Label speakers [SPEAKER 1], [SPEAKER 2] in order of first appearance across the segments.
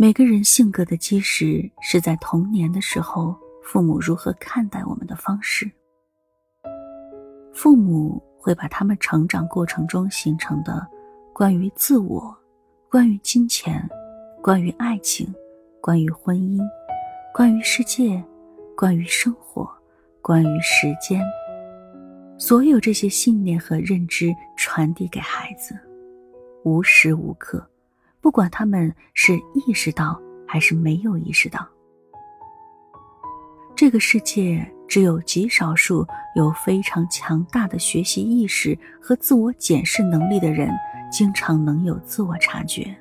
[SPEAKER 1] 每个人性格的基石是在童年的时候，父母如何看待我们的方式。父母会把他们成长过程中形成的关于自我、关于金钱、关于爱情、关于婚姻、关于世界、关于生活、关于时间，所有这些信念和认知传递给孩子，无时无刻。不管他们是意识到还是没有意识到，这个世界只有极少数有非常强大的学习意识和自我检视能力的人，经常能有自我察觉。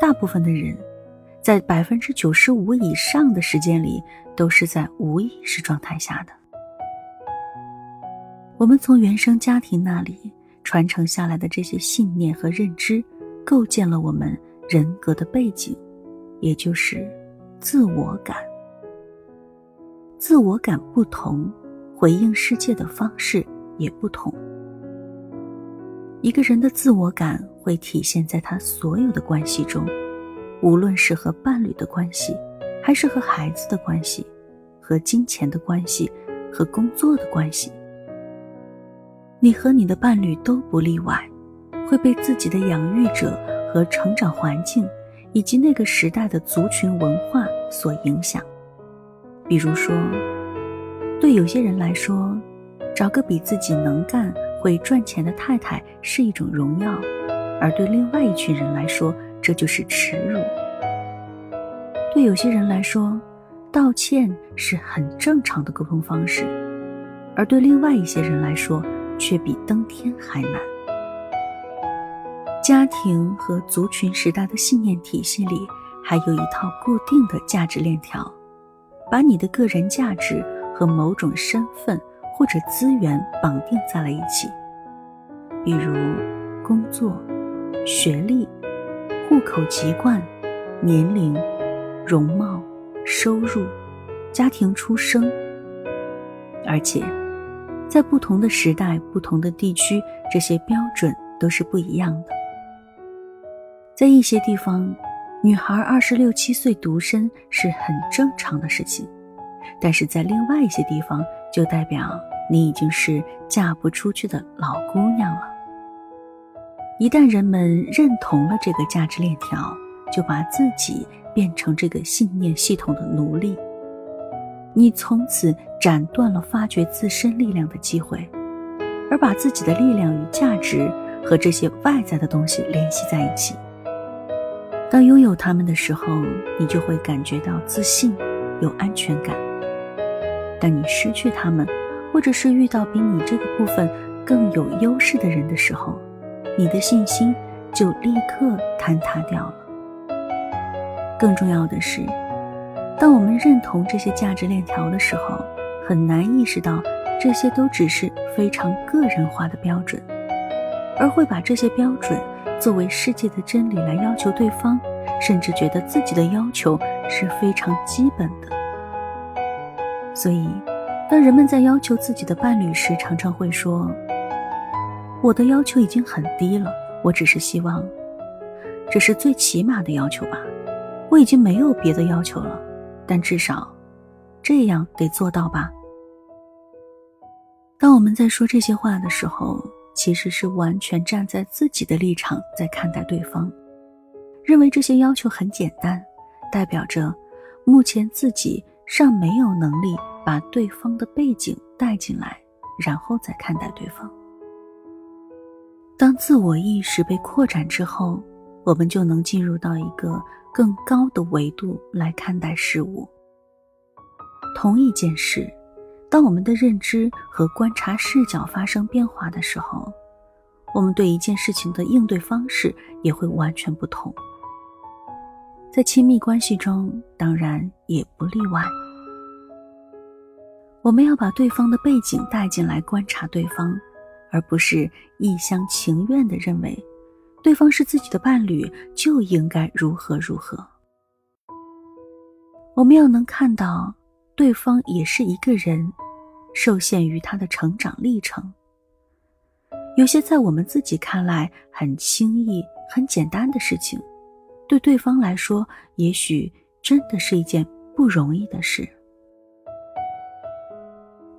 [SPEAKER 1] 大部分的人，在百分之九十五以上的时间里，都是在无意识状态下的。我们从原生家庭那里传承下来的这些信念和认知。构建了我们人格的背景，也就是自我感。自我感不同，回应世界的方式也不同。一个人的自我感会体现在他所有的关系中，无论是和伴侣的关系，还是和孩子的关系，和金钱的关系，和工作的关系。你和你的伴侣都不例外。会被自己的养育者和成长环境，以及那个时代的族群文化所影响。比如说，对有些人来说，找个比自己能干、会赚钱的太太是一种荣耀；而对另外一群人来说，这就是耻辱。对有些人来说，道歉是很正常的沟通方式；而对另外一些人来说，却比登天还难。家庭和族群时代的信念体系里，还有一套固定的价值链条，把你的个人价值和某种身份或者资源绑定在了一起，比如工作、学历、户口籍贯、年龄、容貌、收入、家庭出生，而且在不同的时代、不同的地区，这些标准都是不一样的。在一些地方，女孩二十六七岁独身是很正常的事情，但是在另外一些地方，就代表你已经是嫁不出去的老姑娘了。一旦人们认同了这个价值链条，就把自己变成这个信念系统的奴隶，你从此斩断了发掘自身力量的机会，而把自己的力量与价值和这些外在的东西联系在一起。当拥有他们的时候，你就会感觉到自信、有安全感；当你失去他们，或者是遇到比你这个部分更有优势的人的时候，你的信心就立刻坍塌掉了。更重要的是，当我们认同这些价值链条的时候，很难意识到这些都只是非常个人化的标准，而会把这些标准。作为世界的真理来要求对方，甚至觉得自己的要求是非常基本的。所以，当人们在要求自己的伴侣时，常常会说：“我的要求已经很低了，我只是希望，这是最起码的要求吧。我已经没有别的要求了，但至少这样得做到吧。”当我们在说这些话的时候，其实是完全站在自己的立场在看待对方，认为这些要求很简单，代表着目前自己尚没有能力把对方的背景带进来，然后再看待对方。当自我意识被扩展之后，我们就能进入到一个更高的维度来看待事物。同一件事。当我们的认知和观察视角发生变化的时候，我们对一件事情的应对方式也会完全不同。在亲密关系中，当然也不例外。我们要把对方的背景带进来观察对方，而不是一厢情愿地认为对方是自己的伴侣就应该如何如何。我们要能看到。对方也是一个人，受限于他的成长历程。有些在我们自己看来很轻易、很简单的事情，对对方来说，也许真的是一件不容易的事。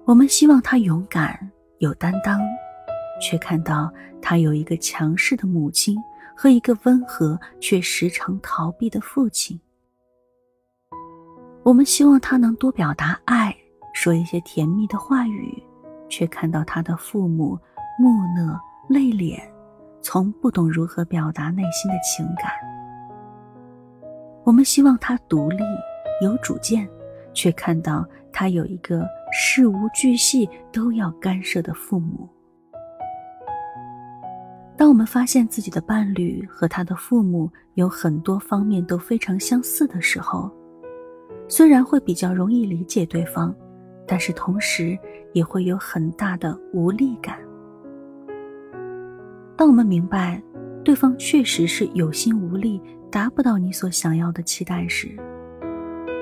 [SPEAKER 1] 我们希望他勇敢有担当，却看到他有一个强势的母亲和一个温和却时常逃避的父亲。我们希望他能多表达爱，说一些甜蜜的话语，却看到他的父母木讷内敛，从不懂如何表达内心的情感。我们希望他独立有主见，却看到他有一个。事无巨细都要干涉的父母。当我们发现自己的伴侣和他的父母有很多方面都非常相似的时候，虽然会比较容易理解对方，但是同时也会有很大的无力感。当我们明白对方确实是有心无力，达不到你所想要的期待时，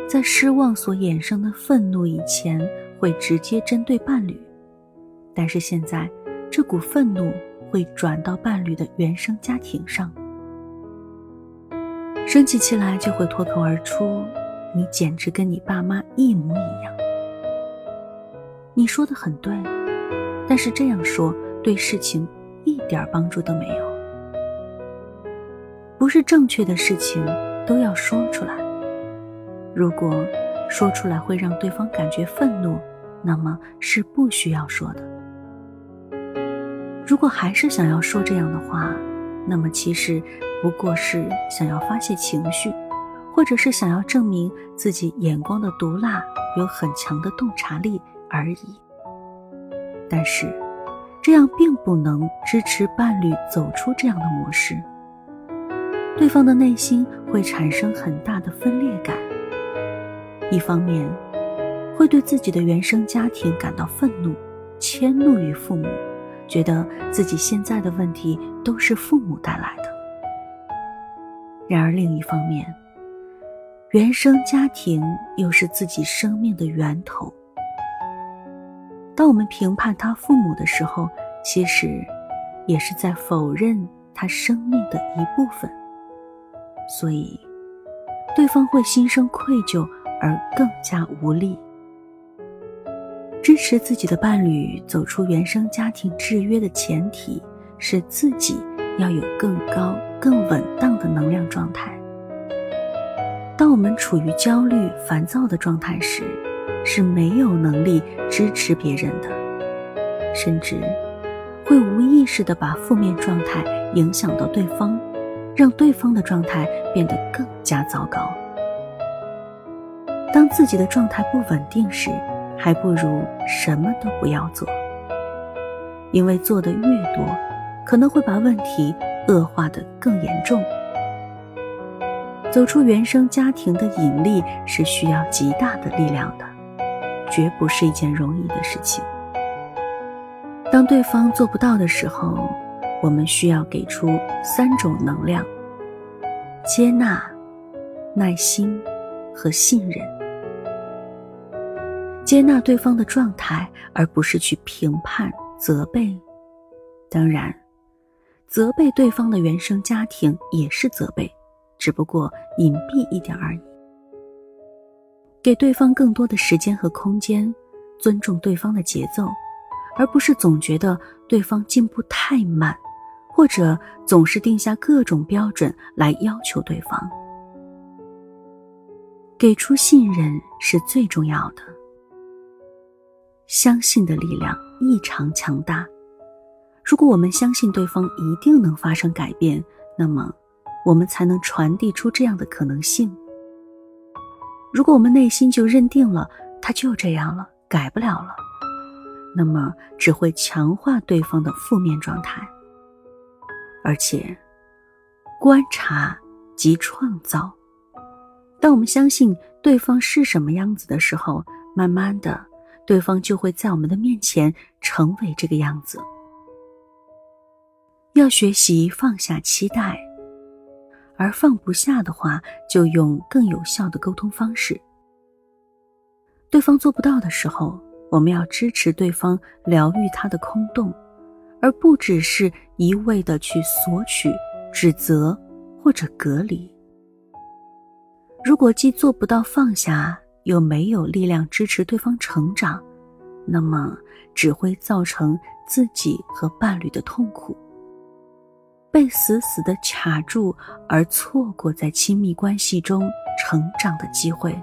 [SPEAKER 1] 在失望所衍生的愤怒以前。会直接针对伴侣，但是现在这股愤怒会转到伴侣的原生家庭上，生起气来就会脱口而出：“你简直跟你爸妈一模一样。”你说的很对，但是这样说对事情一点帮助都没有。不是正确的事情都要说出来，如果。说出来会让对方感觉愤怒，那么是不需要说的。如果还是想要说这样的话，那么其实不过是想要发泄情绪，或者是想要证明自己眼光的毒辣有很强的洞察力而已。但是，这样并不能支持伴侣走出这样的模式，对方的内心会产生很大的分裂感。一方面，会对自己的原生家庭感到愤怒，迁怒于父母，觉得自己现在的问题都是父母带来的。然而另一方面，原生家庭又是自己生命的源头。当我们评判他父母的时候，其实也是在否认他生命的一部分。所以，对方会心生愧疚。而更加无力。支持自己的伴侣走出原生家庭制约的前提是自己要有更高、更稳当的能量状态。当我们处于焦虑、烦躁的状态时，是没有能力支持别人的，甚至会无意识的把负面状态影响到对方，让对方的状态变得更加糟糕。当自己的状态不稳定时，还不如什么都不要做，因为做的越多，可能会把问题恶化的更严重。走出原生家庭的引力是需要极大的力量的，绝不是一件容易的事情。当对方做不到的时候，我们需要给出三种能量：接纳、耐心和信任。接纳对方的状态，而不是去评判、责备。当然，责备对方的原生家庭也是责备，只不过隐蔽一点而已。给对方更多的时间和空间，尊重对方的节奏，而不是总觉得对方进步太慢，或者总是定下各种标准来要求对方。给出信任是最重要的。相信的力量异常强大。如果我们相信对方一定能发生改变，那么我们才能传递出这样的可能性。如果我们内心就认定了他就这样了，改不了了，那么只会强化对方的负面状态。而且，观察即创造。当我们相信对方是什么样子的时候，慢慢的。对方就会在我们的面前成为这个样子。要学习放下期待，而放不下的话，就用更有效的沟通方式。对方做不到的时候，我们要支持对方疗愈他的空洞，而不只是一味的去索取、指责或者隔离。如果既做不到放下，又没有力量支持对方成长，那么只会造成自己和伴侣的痛苦。被死死的卡住，而错过在亲密关系中成长的机会。